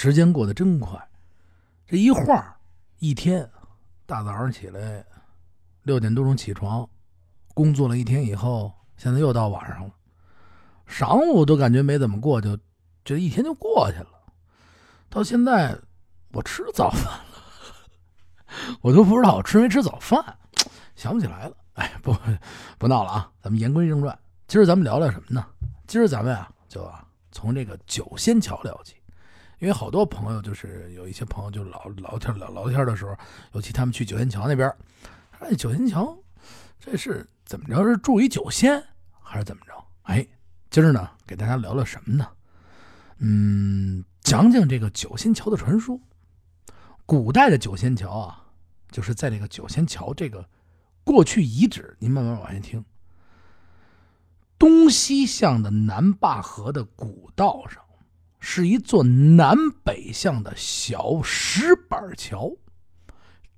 时间过得真快，这一晃一天，大早上起来六点多钟起床，工作了一天以后，现在又到晚上了。晌午都感觉没怎么过，就这一天就过去了。到现在我吃早饭了，我都不知道我吃没吃早饭，想不起来了。哎，不不闹了啊，咱们言归正传，今儿咱们聊聊什么呢？今儿咱们啊，就从这个九仙桥聊起，因为好多朋友就是有一些朋友就老聊天聊聊天的时候，尤其他们去九仙桥那边，哎，九仙桥这是怎么着？是住一九仙还是怎么着？哎，今儿呢给大家聊聊什么呢？嗯，讲讲这个九仙桥的传说。古代的九仙桥啊，就是在这个九仙桥这个。过去遗址，您慢慢往下听。东西向的南坝河的古道上，是一座南北向的小石板桥。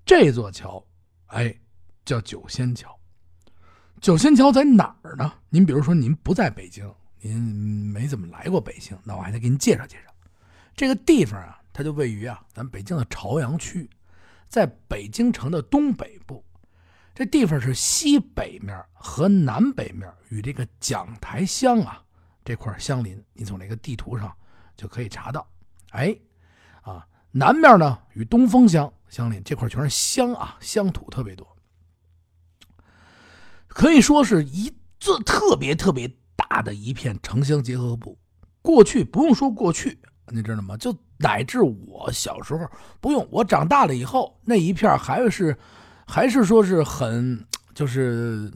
这座桥，哎，叫九仙桥。九仙桥在哪儿呢？您比如说，您不在北京，您没怎么来过北京，那我还得给您介绍介绍。这个地方啊，它就位于啊，咱北京的朝阳区，在北京城的东北部。这地方是西北面和南北面与这个讲台乡啊这块相邻，你从这个地图上就可以查到。哎，啊，南面呢与东风乡相邻，这块全是乡啊，乡土特别多，可以说是一座特别特别大的一片城乡结合部。过去不用说过去，你知道吗？就乃至我小时候不用，我长大了以后那一片还是。还是说是很，就是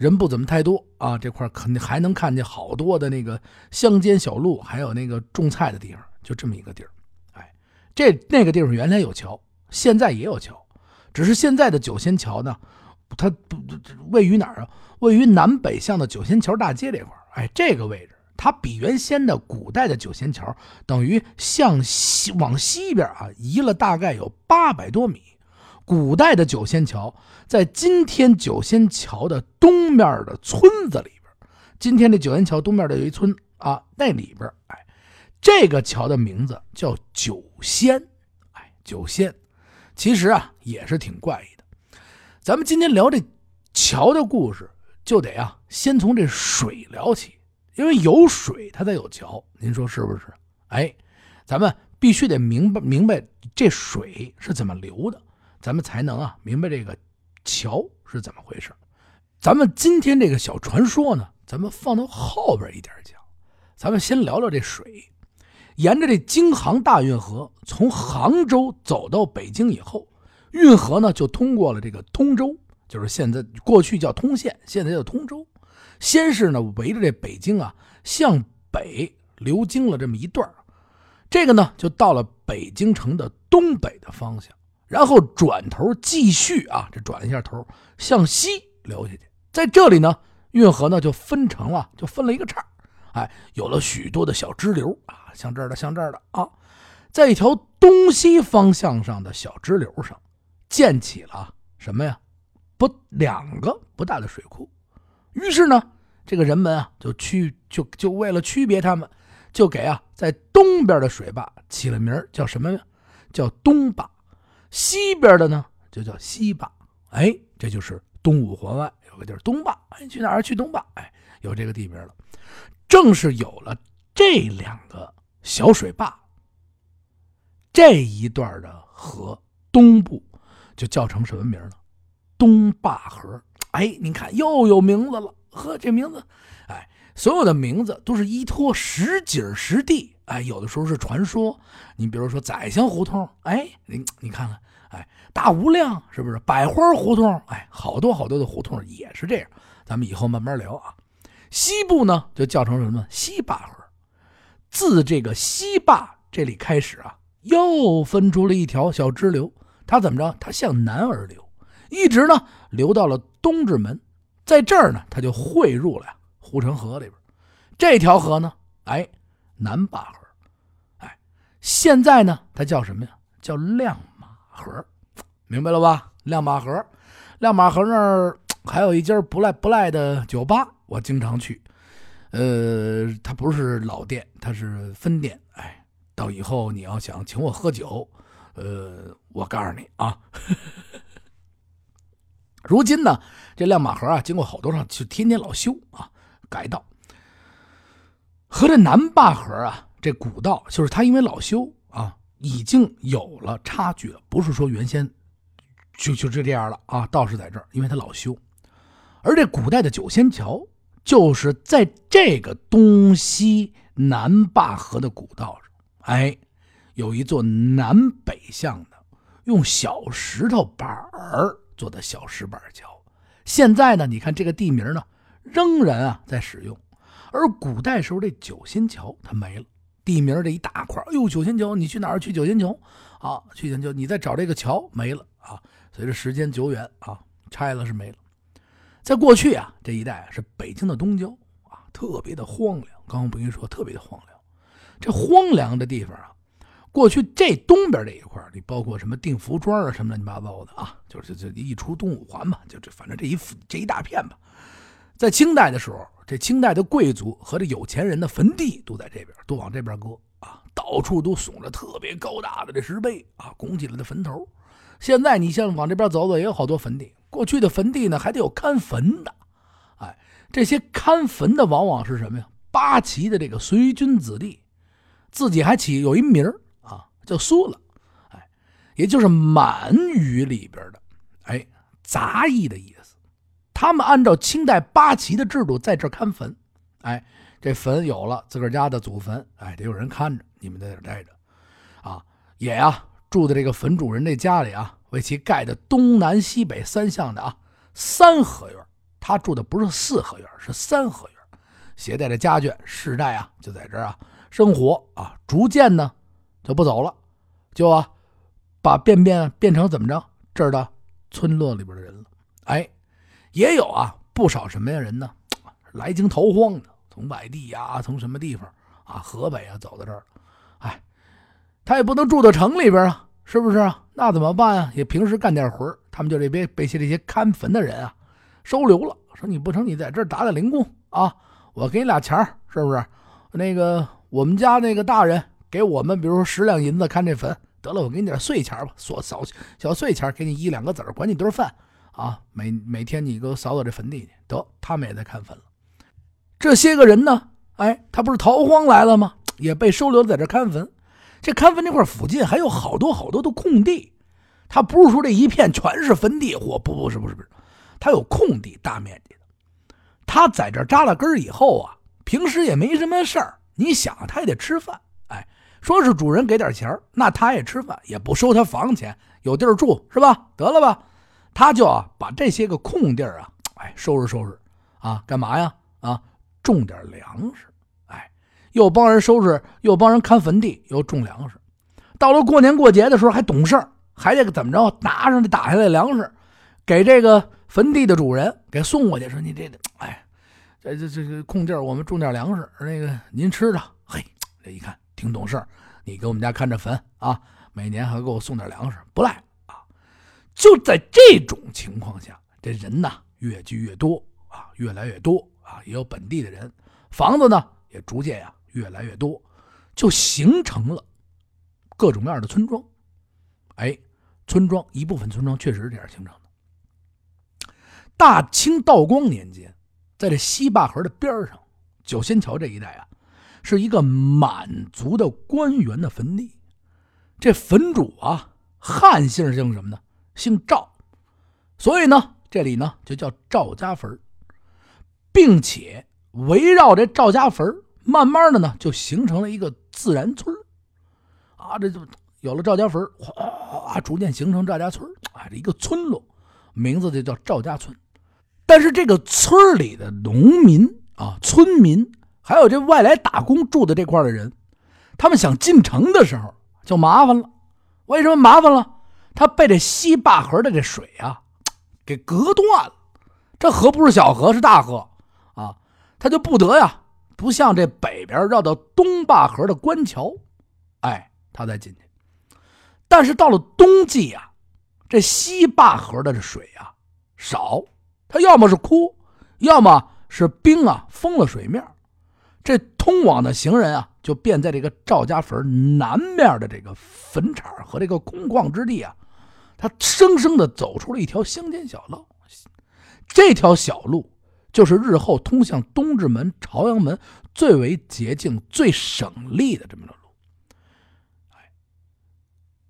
人不怎么太多啊，这块肯定还能看见好多的那个乡间小路，还有那个种菜的地方，就这么一个地儿。哎，这那个地方原来有桥，现在也有桥，只是现在的九仙桥呢，它不位于哪儿啊？位于南北向的九仙桥大街这块哎，这个位置，它比原先的古代的九仙桥等于向西往西边啊移了大概有八百多米。古代的九仙桥在今天九仙桥的东面的村子里边。今天这九仙桥东面的有一村啊，那里边，哎，这个桥的名字叫九仙，哎，九仙，其实啊也是挺怪异的。咱们今天聊这桥的故事，就得啊先从这水聊起，因为有水它才有桥，您说是不是？哎，咱们必须得明白明白这水是怎么流的。咱们才能啊明白这个桥是怎么回事。咱们今天这个小传说呢，咱们放到后边一点讲。咱们先聊聊这水。沿着这京杭大运河从杭州走到北京以后，运河呢就通过了这个通州，就是现在过去叫通县，现在叫通州。先是呢围着这北京啊向北流经了这么一段这个呢就到了北京城的东北的方向。然后转头继续啊，这转了一下头，向西流下去。在这里呢，运河呢就分成了，就分了一个叉哎，有了许多的小支流啊，像这儿的，像这儿的啊，在一条东西方向上的小支流上，建起了什么呀？不，两个不大的水库。于是呢，这个人们啊，就区就就为了区别他们，就给啊在东边的水坝起了名叫什么呀？叫东坝。西边的呢，就叫西坝，哎，这就是东五环外有个地儿东坝，哎，去哪儿去东坝，哎，有这个地名了。正是有了这两个小水坝，这一段的河东部就叫成什么名了？东坝河。哎，您看又有名字了，呵，这名字，哎，所有的名字都是依托实景实地。哎，有的时候是传说。你比如说宰相胡同，哎，你你看看，哎，大无量是不是？百花胡同，哎，好多好多的胡同也是这样。咱们以后慢慢聊啊。西部呢，就叫成什么？西坝河。自这个西坝这里开始啊，又分出了一条小支流。它怎么着？它向南而流，一直呢流到了东直门，在这儿呢，它就汇入了护城河里边。这条河呢，哎，南坝河。现在呢，它叫什么呀？叫亮马河，明白了吧？亮马河，亮马河那儿还有一家不赖不赖的酒吧，我经常去。呃，它不是老店，它是分店。哎，到以后你要想请我喝酒，呃，我告诉你啊，如今呢，这亮马河啊，经过好多上就天天老修啊，改道，和这南坝河啊，这古道就是它因为老修啊，已经有了差距了，不是说原先就就就这样了啊，道是在这儿，因为它老修，而这古代的九仙桥就是在这个东西南坝河的古道上，哎，有一座南北向的用小石头板儿。做的小石板桥，现在呢，你看这个地名呢，仍然啊在使用。而古代时候这九仙桥它没了，地名这一大块，哎呦，九仙桥，你去哪儿去九仙桥啊？去九仙桥，你再找这个桥没了啊。随着时间久远啊，拆了是没了。在过去啊，这一带是北京的东郊啊，特别的荒凉。刚刚不跟你说，特别的荒凉。这荒凉的地方啊。过去这东边这一块你包括什么定福庄啊，什么乱七八糟的啊，就是这一出东五环嘛，就这反正这一这一大片吧。在清代的时候，这清代的贵族和这有钱人的坟地都在这边，都往这边搁啊，到处都耸着特别高大的这石碑啊，拱起来的坟头。现在你像往这边走走，也有好多坟地。过去的坟地呢，还得有看坟的，哎，这些看坟的往往是什么呀？八旗的这个随军子弟，自己还起有一名儿。叫苏了，哎，也就是满语里边的，哎，杂役的意思。他们按照清代八旗的制度在这看坟，哎，这坟有了自个儿家的祖坟，哎，得有人看着，你们在这待着，啊，也呀住在这个坟主人这家里啊，为其盖的东南西北三向的啊三合院，他住的不是四合院，是三合院，携带着家眷世代啊就在这儿啊生活啊，逐渐呢。就不走了，就啊，把便便变成怎么着这儿的村落里边的人了。哎，也有啊不少什么样人呢？来京逃荒的，从外地呀，从什么地方啊，河北啊，走到这儿。哎，他也不能住到城里边啊，是不是啊？那怎么办啊？也平时干点活他们就这边被些这些看坟的人啊收留了，说你不成，你在这儿打打零工啊，我给你俩钱是不是？那个我们家那个大人。给我们，比如说十两银子看这坟，得了，我给你点碎钱吧，小小小碎钱，给你一两个子儿，管你顿饭啊。每每天你给我扫扫这坟地去，得，他们也在看坟了。这些个人呢，哎，他不是逃荒来了吗？也被收留在这看坟。这看坟这块附近还有好多好多的空地，他不是说这一片全是坟地，或不不是不是不是，他有空地，大面积的。他在这扎了根以后啊，平时也没什么事儿，你想他也得吃饭。哎说是主人给点钱那他也吃饭，也不收他房钱，有地儿住是吧？得了吧，他就啊把这些个空地儿啊，哎收拾收拾啊，干嘛呀？啊，种点粮食，哎，又帮人收拾，又帮人看坟地，又种粮食。到了过年过节的时候还懂事，还得怎么着？拿上这打下来的粮食，给这个坟地的主人给送过去，说你这，哎，这这这个空地儿我们种点粮食，那个您吃着。嘿，这一看。挺懂事你给我们家看着坟啊，每年还给我送点粮食，不赖。就在这种情况下，这人呢越聚越多啊，越来越多啊，也有本地的人，房子呢也逐渐呀越来越多，就形成了各种各样的村庄。哎，村庄一部分村庄确实是这样形成的。大清道光年间，在这西坝河的边上，九仙桥这一带啊。是一个满族的官员的坟地，这坟主啊，汉姓姓什么呢？姓赵，所以呢，这里呢就叫赵家坟，并且围绕这赵家坟，慢慢的呢就形成了一个自然村啊，这就有了赵家坟，哗，逐渐形成赵家村啊，这一个村落，名字就叫赵家村。但是这个村里的农民啊，村民。还有这外来打工住的这块的人，他们想进城的时候就麻烦了。为什么麻烦了？他被这西坝河的这水啊给隔断了。这河不是小河，是大河啊，他就不得呀，不像这北边绕到东坝河的官桥，哎，他再进去。但是到了冬季啊，这西坝河的这水啊少，它要么是枯，要么是冰啊封了水面。这通往的行人啊，就便在这个赵家坟南面的这个坟场和这个空旷之地啊，他生生的走出了一条乡间小路。这条小路就是日后通向东直门、朝阳门最为捷径、最省力的这么条路。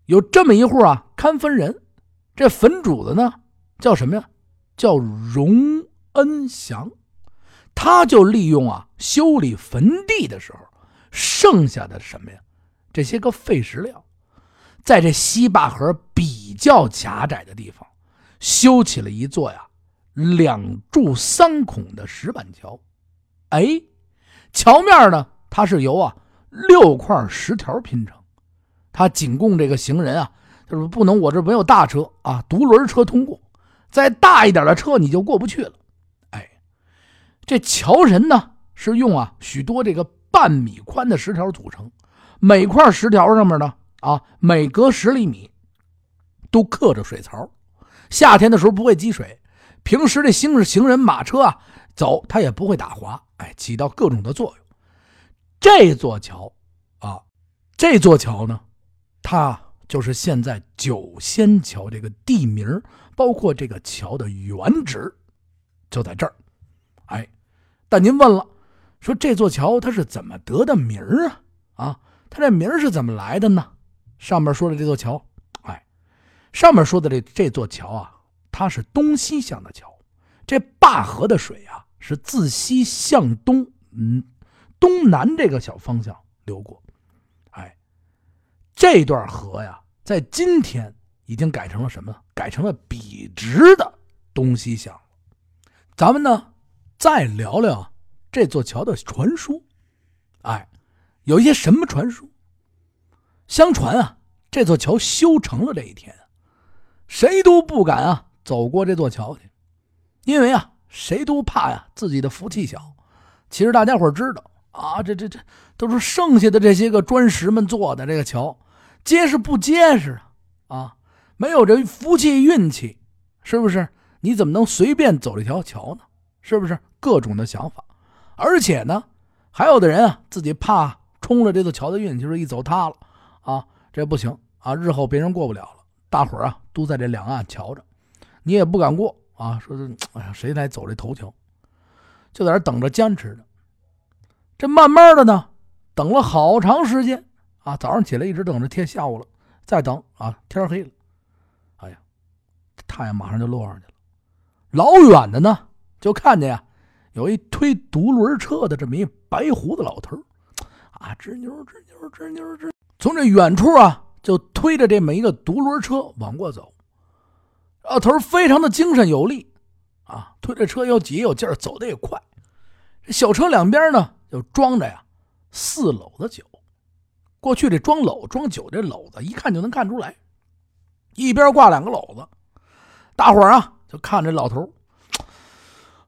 有这么一户啊，看坟人，这坟主子呢叫什么呀？叫荣恩祥。他就利用啊修理坟地的时候剩下的什么呀，这些个废石料，在这西坝河比较狭窄的地方，修起了一座呀两柱三孔的石板桥。哎，桥面呢，它是由啊六块石条拼成，它仅供这个行人啊，就是不能我这没有大车啊，独轮车通过，再大一点的车你就过不去了。哎这桥身呢是用啊许多这个半米宽的石条组成，每块石条上面呢啊每隔十厘米都刻着水槽，夏天的时候不会积水，平时这行行人马车啊走它也不会打滑，哎，起到各种的作用。这座桥啊，这座桥呢，它就是现在九仙桥这个地名，包括这个桥的原址就在这儿，哎。但您问了，说这座桥它是怎么得的名啊？啊，它这名是怎么来的呢？上面说的这座桥，哎，上面说的这这座桥啊，它是东西向的桥，这灞河的水啊是自西向东，嗯，东南这个小方向流过，哎，这段河呀，在今天已经改成了什么？改成了笔直的东西向。咱们呢？再聊聊这座桥的传说，哎，有一些什么传说？相传啊，这座桥修成了这一天，谁都不敢啊走过这座桥去，因为啊，谁都怕呀自己的福气小。其实大家伙知道啊，这这这都是剩下的这些个砖石们做的这个桥，结实不结实啊？啊，没有这福气运气，是不是？你怎么能随便走这条桥呢？是不是？各种的想法，而且呢，还有的人啊，自己怕冲了这座桥的运气，是一走塌了啊，这不行啊，日后别人过不了了。大伙儿啊，都在这两岸瞧着，你也不敢过啊。说是，哎呀，谁来走这头桥？就在这等着坚持着。这慢慢的呢，等了好长时间啊，早上起来一直等着天下午了，再等啊，天黑了，哎呀，太阳马上就落上去了。老远的呢，就看见呀。有一推独轮车的这么一白胡子老头啊，吱扭吱扭吱扭吱，从这远处啊就推着这么一个独轮车往过走。老头非常的精神有力啊，推着车又挤有劲儿，走的也快。这小车两边呢就装着呀四篓子酒。过去这装篓装酒这篓子一看就能看出来，一边挂两个篓子。大伙儿啊就看这老头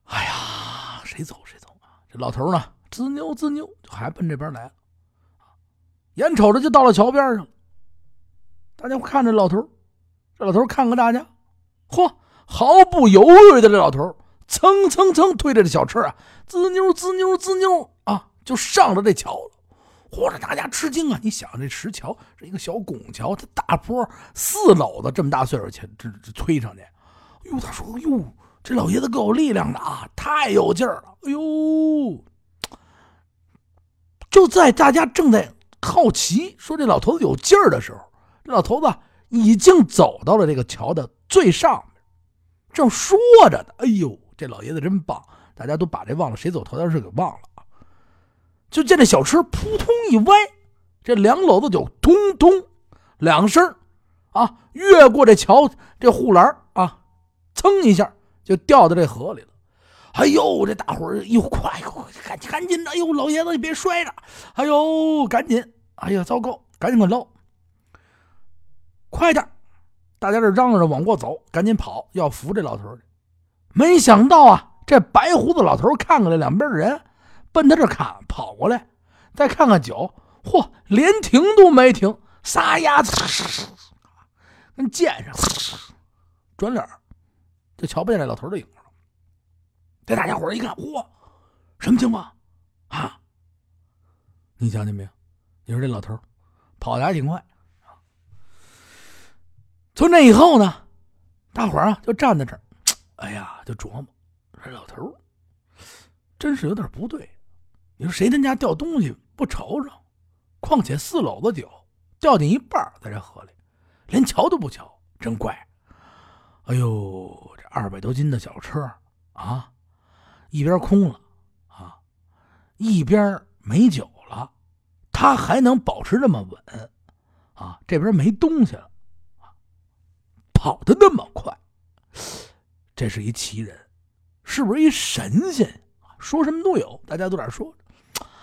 哎呀！这老头呢，滋溜滋溜，就还奔这边来了。眼瞅着就到了桥边上，大家伙看着老头，这老头看看大家，嚯，毫不犹豫的这老头，蹭蹭蹭推着这小车啊，滋溜滋溜滋溜啊，就上了这桥了。嚯，这大家吃惊啊！你想这石桥是一个小拱桥，它大坡四篓子这么大岁数，前这这推上去。哎呦，他说，哟。这老爷子够有力量的啊，太有劲儿了！哎呦，就在大家正在好奇说这老头子有劲儿的时候，这老头子已经走到了这个桥的最上面，正说着呢。哎呦，这老爷子真棒！大家都把这忘了谁走头条事给忘了啊！就见这小车扑通一歪，这两篓子就通通两声啊，越过这桥这护栏啊，噌一下。就掉到这河里了，哎呦，这大伙儿又快，赶紧赶紧的，哎呦，老爷子你别摔着，哎呦，赶紧，哎呀，糟糕，赶紧给捞，快点！大家这嚷嚷着往过走，赶紧跑，要扶这老头去。没想到啊，这白胡子老头看看这两边的人，奔他这看跑过来，再看看酒，嚯，连停都没停，撒丫子跟箭上，转脸。就瞧不见这老头的影了。这大家伙一看，嚯，什么情况啊？你想见没有？你说这老头跑的还挺快。从那以后呢，大伙啊就站在这儿，哎呀，就琢磨，这老头真是有点不对。你说谁他家掉东西不瞅瞅？况且四篓子酒掉进一半在这河里，连瞧都不瞧，真怪。哎呦，这二百多斤的小车啊，一边空了啊，一边没酒了，他还能保持这么稳啊？这边没东西了。跑的那么快，这是一奇人，是不是一神仙说什么都有，大家都在说。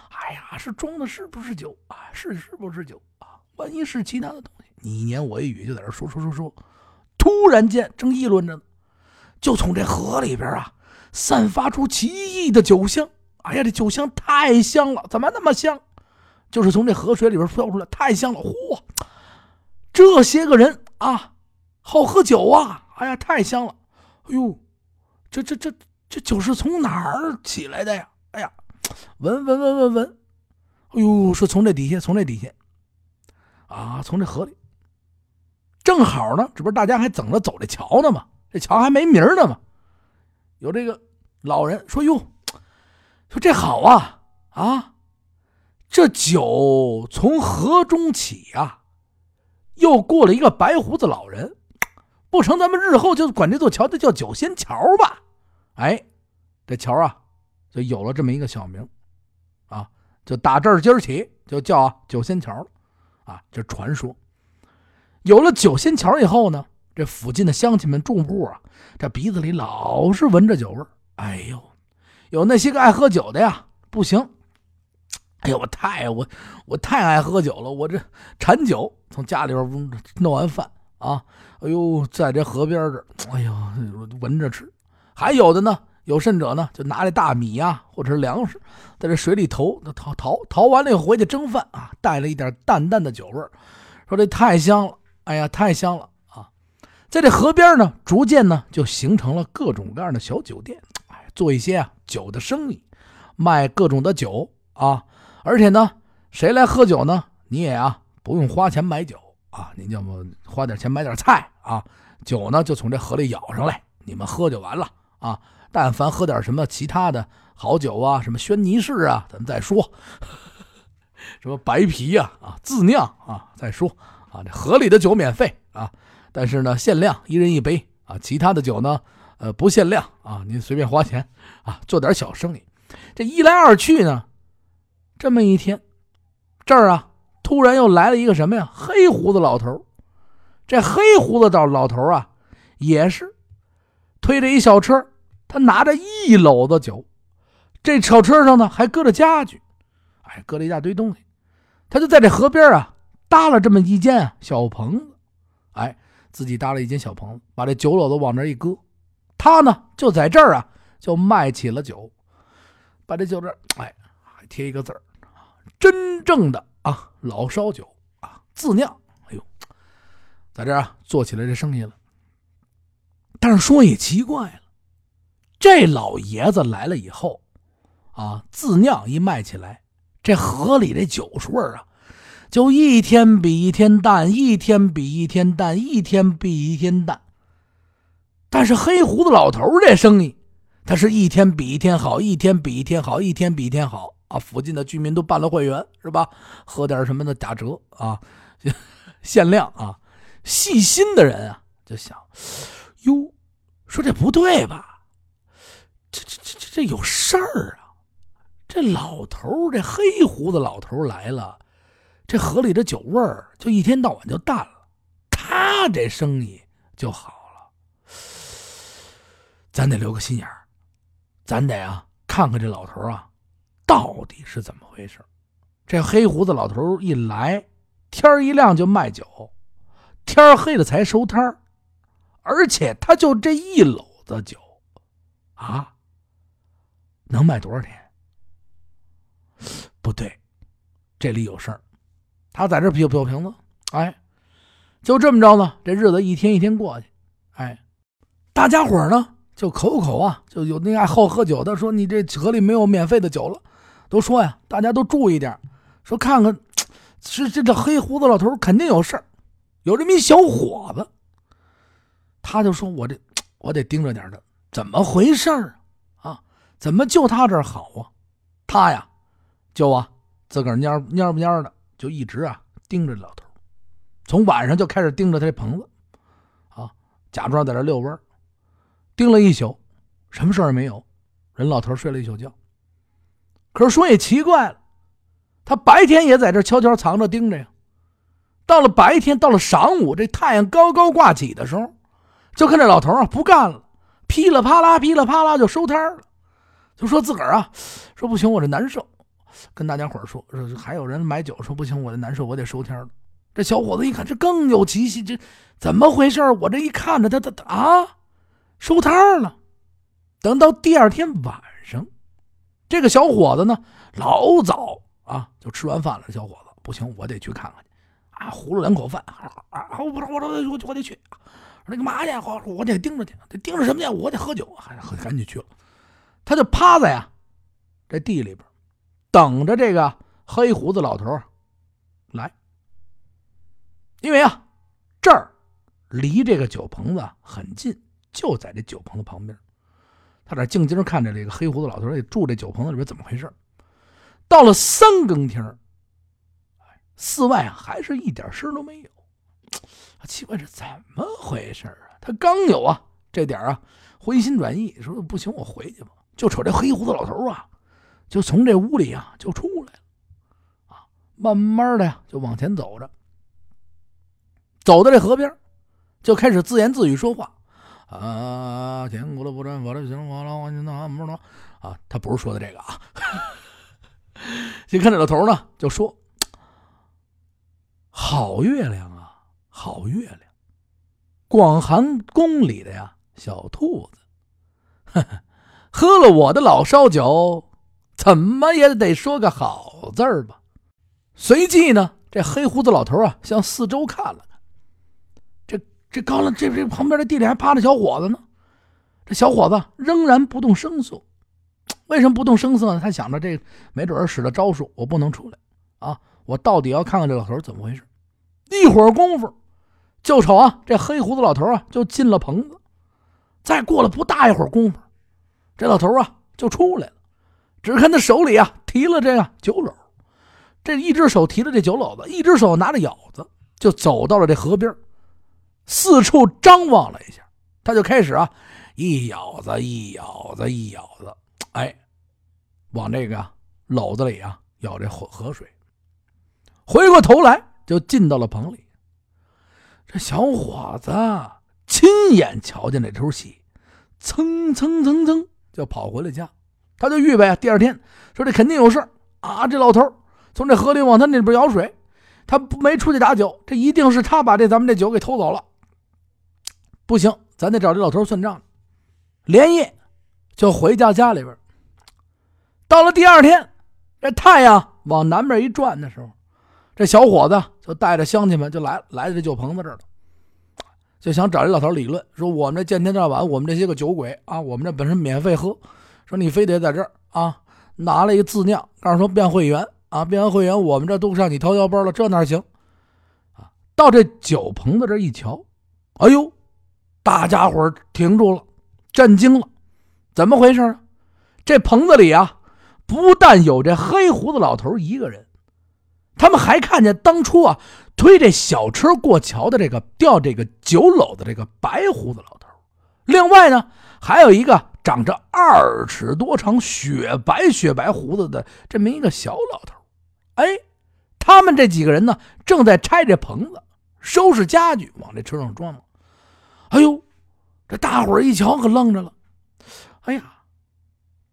哎呀，是装的，是不是酒啊？是是不是酒啊？万一是其他的东西，你一言我一语就在这说说说说。突然间，正议论着呢，就从这河里边啊，散发出奇异的酒香。哎呀，这酒香太香了，怎么那么香？就是从这河水里边飘出来，太香了。嚯，这些个人啊！好喝酒啊！哎呀，太香了！哎呦，这这这这酒是从哪儿起来的呀？哎呀，闻闻闻闻闻！哎呦，是从这底下，从这底下啊，从这河里。正好呢，这不是大家还等着走这桥呢吗？这桥还没名呢吗。有这个老人说：“哟，说这好啊啊，这酒从河中起啊，又过了一个白胡子老人。”不成，咱们日后就管这座桥就叫九仙桥吧。哎，这桥啊，就有了这么一个小名，啊，就打这儿今儿起就叫九仙桥了。啊，这传说。有了九仙桥以后呢，这附近的乡亲们住户啊，这鼻子里老是闻着酒味哎呦，有那些个爱喝酒的呀，不行。哎呦，我太我我太爱喝酒了，我这馋酒，从家里边弄完饭。啊，哎呦，在这河边这，哎呦，闻着吃。还有的呢，有甚者呢，就拿这大米呀，或者是粮食，在这水里投，淘淘淘完了以后回去蒸饭啊，带了一点淡淡的酒味说这太香了，哎呀，太香了！在这河边呢，逐渐呢就形成了各种各样的小酒店，哎，做一些啊酒的生意，卖各种的酒啊。而且呢，谁来喝酒呢，你也啊不用花钱买酒。啊，您要么花点钱买点菜啊，酒呢就从这河里舀上来，你们喝就完了啊。但凡喝点什么其他的好酒啊，什么轩尼诗啊，咱们再说。什么白啤呀啊，自酿啊，再说啊。这河里的酒免费啊，但是呢限量一人一杯啊。其他的酒呢，呃不限量啊，您随便花钱啊，做点小生意。这一来二去呢，这么一天，这儿啊。突然又来了一个什么呀？黑胡子老头这黑胡子老老头啊，也是推着一小车，他拿着一篓子酒，这小车上呢还搁着家具，哎，搁了一大堆东西。他就在这河边啊搭了这么一间小棚子，自己搭了一间小棚，把这酒篓子往这一搁，他呢就在这儿啊就卖起了酒，把这酒这哎还贴一个字儿，真正的。啊，老烧酒啊，自酿。哎呦，在这儿啊做起来这生意了。但是说也奇怪了，这老爷子来了以后，啊，自酿一卖起来，这河里这酒水啊，就一天比一天淡，一天比一天淡，一天比一天淡。但是黑胡子老头这生意，他是一天比一天好，一天比一天好，一天比一天好。啊，附近的居民都办了会员，是吧？喝点什么的打折啊，限量啊。细心的人啊，就想，哟，说这不对吧？这这这这这有事儿啊！这老头这黑胡子老头来了，这河里的酒味儿就一天到晚就淡了，他这生意就好了。咱得留个心眼儿，咱得啊看看这老头啊。到底是怎么回事？这黑胡子老头一来，天一亮就卖酒，天黑了才收摊而且他就这一篓子酒，啊，能卖多少钱？不对，这里有事儿。他在这啤酒瓶子，哎，就这么着呢。这日子一天一天过去，哎，大家伙呢就口口啊，就有那爱好喝酒的说：“你这河里没有免费的酒了。”都说呀，大家都注意点，说看看，是这这黑胡子老头肯定有事儿，有这么一小伙子。他就说：“我这我得盯着点的，怎么回事啊？啊，怎么就他这儿好啊？他呀，就啊，自个蔫蔫不蔫的，就一直啊盯着老头，从晚上就开始盯着他这棚子，啊，假装在这遛弯盯了一宿，什么事儿也没有，人老头睡了一宿觉。可是说也奇怪了，他白天也在这悄悄藏着盯着呀，到了白天，到了晌午，这太阳高高挂起的时候。”就看这老头啊不干了，噼里啪啦，噼里啪啦就收摊了，就说自个儿啊，说不行，我这难受，跟大家伙说说，还有人买酒，说不行，我这难受，我得收摊了。这小伙子一看，这更有奇气，这怎么回事？我这一看着他，他他啊，收摊了。等到第二天晚上，这个小伙子呢，老早啊就吃完饭了。小伙子不行，我得去看看去啊，糊了两口饭啊啊，我我我我我得去。那干嘛去？我我得盯着去，得盯着什么去？我得喝酒，还赶紧去了。他就趴在呀这地里边，等着这个黑胡子老头来。因为啊，这儿离这个酒棚子很近，就在这酒棚子旁边。他在静静看着这个黑胡子老头住这酒棚子里边怎么回事。到了三更天寺外还是一点声都没有。奇怪，这怎么回事啊？他刚有啊这点啊回心转意，说不行，我回去吧。就瞅这黑胡子老头啊，就从这屋里啊就出来了，啊，慢慢的呀就往前走着，走到这河边，就开始自言自语说话，啊，天国的不转，我的行，我了，我那不能啊，他不是说的这个啊。先看这老头呢，就说：“好月亮啊。”好月亮，广寒宫里的呀小兔子，喝了我的老烧酒，怎么也得说个好字儿吧。随即呢，这黑胡子老头啊向四周看了看，这这高了，这这旁边的地里还趴着小伙子呢。这小伙子仍然不动声色，为什么不动声色呢？他想着这没准使了招数，我不能出来啊！我到底要看看这老头怎么回事。一会儿功夫。就瞅啊，这黑胡子老头啊，就进了棚子。再过了不大一会儿功夫，这老头啊就出来了。只看他手里啊提了这个酒篓，这一只手提着这酒篓子，一只手拿着舀子，就走到了这河边，四处张望了一下。他就开始啊，一舀子一舀子一舀子，哎，往这个篓子里啊舀这河河水。回过头来，就进到了棚里。这小伙子亲眼瞧见这出戏，蹭蹭蹭蹭就跑回了家。他就预备啊，第二天说这肯定有事啊。这老头从这河里往他那边舀水，他没出去打酒，这一定是他把这咱们这酒给偷走了。不行，咱得找这老头算账。连夜就回家家里边。到了第二天，这太阳往南边一转的时候。这小伙子就带着乡亲们就来来到这酒棚子这儿了，就想找这老头理论，说我们这见天到晚，我们这些个酒鬼啊，我们这本身免费喝，说你非得在这儿啊拿了一个自酿，告诉说变会员啊，变完会员我们这都上你掏腰包了，这哪行啊？到这酒棚子这一瞧，哎呦，大家伙停住了，震惊了，怎么回事啊？这棚子里啊，不但有这黑胡子老头一个人。他们还看见当初啊推这小车过桥的这个吊这个酒篓的这个白胡子老头，另外呢还有一个长着二尺多长雪白雪白胡子的这么一个小老头。哎，他们这几个人呢正在拆这棚子，收拾家具往这车上装呢。哎呦，这大伙儿一瞧可愣着了。哎呀，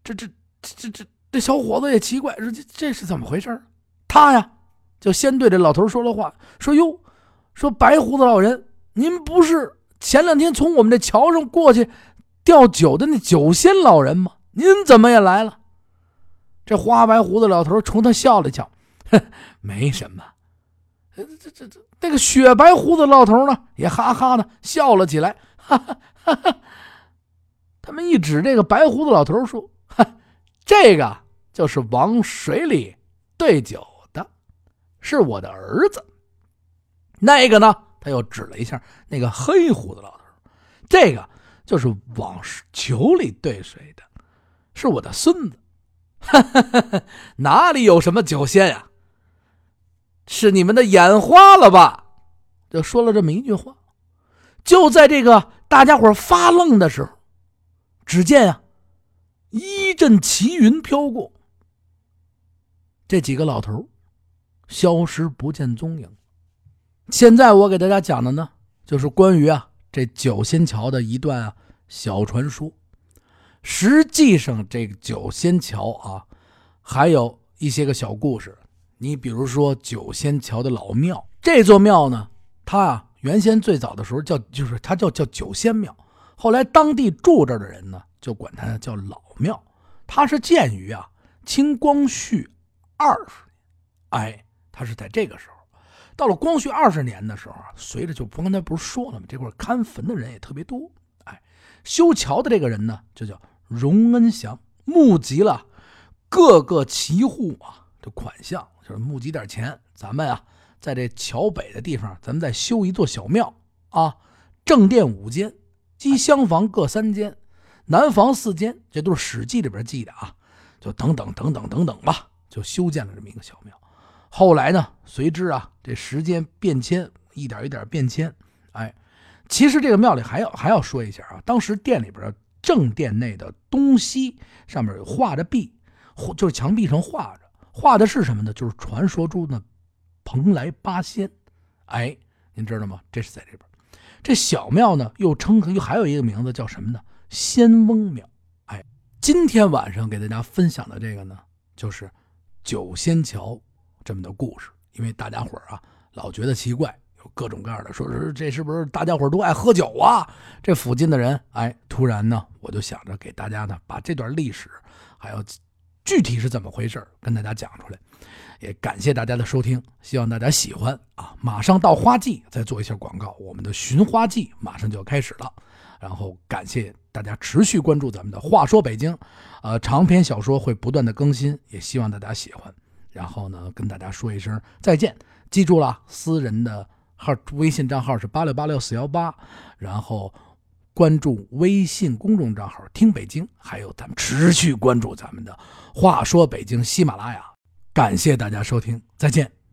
这这这这这小伙子也奇怪，说这这是怎么回事他呀。就先对这老头说了话，说：“哟，说白胡子老人，您不是前两天从我们这桥上过去吊酒的那酒仙老人吗？您怎么也来了？”这花白胡子老头冲他笑了笑，哼，没什么。这这这这，那个雪白胡子老头呢，也哈哈的笑了起来，哈哈哈哈。他们一指这个白胡子老头说：“哈，这个就是往水里兑酒的。”是我的儿子。那个呢？他又指了一下那个黑胡子老头，这个就是往酒里兑水的，是我的孙子。哪里有什么酒仙呀？是你们的眼花了吧？就说了这么一句话。就在这个大家伙发愣的时候，只见啊，一阵奇云飘过，这几个老头消失不见踪影。现在我给大家讲的呢，就是关于啊这九仙桥的一段啊小传说。实际上，这个九仙桥啊，还有一些个小故事。你比如说九仙桥的老庙，这座庙呢，它啊。原先最早的时候叫就是它叫叫九仙庙，后来当地住这的人呢就管它叫老庙。它是建于啊清光绪二十年，哎，它是在这个时候。到了光绪二十年的时候，随着就不刚才不是说了吗？这块看坟的人也特别多，哎，修桥的这个人呢就叫荣恩祥，募集了各个旗户啊的款项，就是募集点钱，咱们啊。在这桥北的地方，咱们再修一座小庙啊，正殿五间，西厢房各三间，南房四间，这都是《史记》里边记的啊。就等等等等等等吧，就修建了这么一个小庙。后来呢，随之啊，这时间变迁，一点一点变迁。哎，其实这个庙里还要还要说一下啊，当时殿里边正殿内的东西上面画着壁，就是墙壁上画着，画的是什么呢？就是传说中的。蓬莱八仙，哎，您知道吗？这是在这边。这小庙呢，又称又还有一个名字叫什么呢？仙翁庙。哎，今天晚上给大家分享的这个呢，就是九仙桥这么的故事。因为大家伙啊，老觉得奇怪，有各种各样的说是这是不是大家伙都爱喝酒啊？这附近的人，哎，突然呢，我就想着给大家呢，把这段历史还有具体是怎么回事跟大家讲出来。也感谢大家的收听，希望大家喜欢啊！马上到花季，再做一下广告，我们的寻花季马上就要开始了。然后感谢大家持续关注咱们的《话说北京》，呃，长篇小说会不断的更新，也希望大家喜欢。然后呢，跟大家说一声再见，记住了，私人的号微信账号是八六八六四幺八，然后关注微信公众账号“听北京”，还有咱们持续关注咱们的《话说北京》喜马拉雅。感谢大家收听，再见。